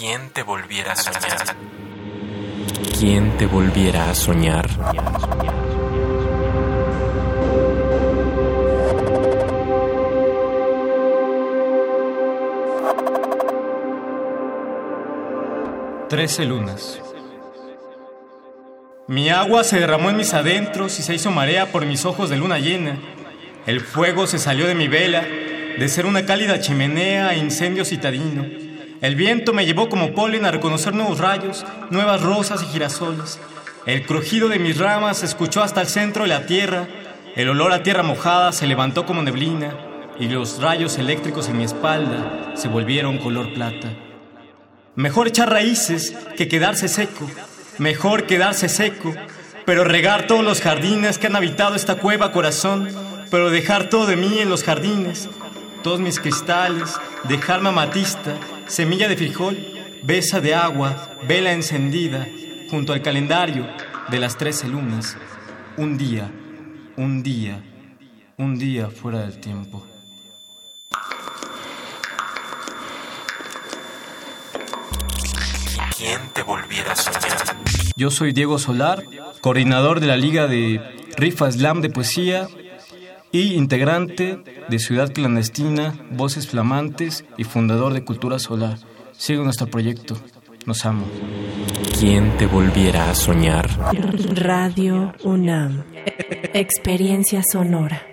¿Quién te volviera a soñar? ¿Quién te volviera a soñar? Trece lunas. Mi agua se derramó en mis adentros y se hizo marea por mis ojos de luna llena. El fuego se salió de mi vela, de ser una cálida chimenea a incendio citadino. El viento me llevó como polen a reconocer nuevos rayos, nuevas rosas y girasoles. El crujido de mis ramas se escuchó hasta el centro de la tierra. El olor a tierra mojada se levantó como neblina y los rayos eléctricos en mi espalda se volvieron color plata. Mejor echar raíces que quedarse seco. Mejor quedarse seco, pero regar todos los jardines que han habitado esta cueva corazón, pero dejar todo de mí en los jardines, todos mis cristales, dejarme amatista, semilla de frijol, besa de agua, vela encendida, junto al calendario de las trece lunas. Un día, un día, un día fuera del tiempo. ¿Quién te volviera a soñar? Yo soy Diego Solar, coordinador de la Liga de Rifa Slam de Poesía y integrante de Ciudad Clandestina, Voces Flamantes y fundador de Cultura Solar. Sigue nuestro proyecto. Nos amo. ¿Quién te volviera a soñar? Radio UNAM. Experiencia sonora.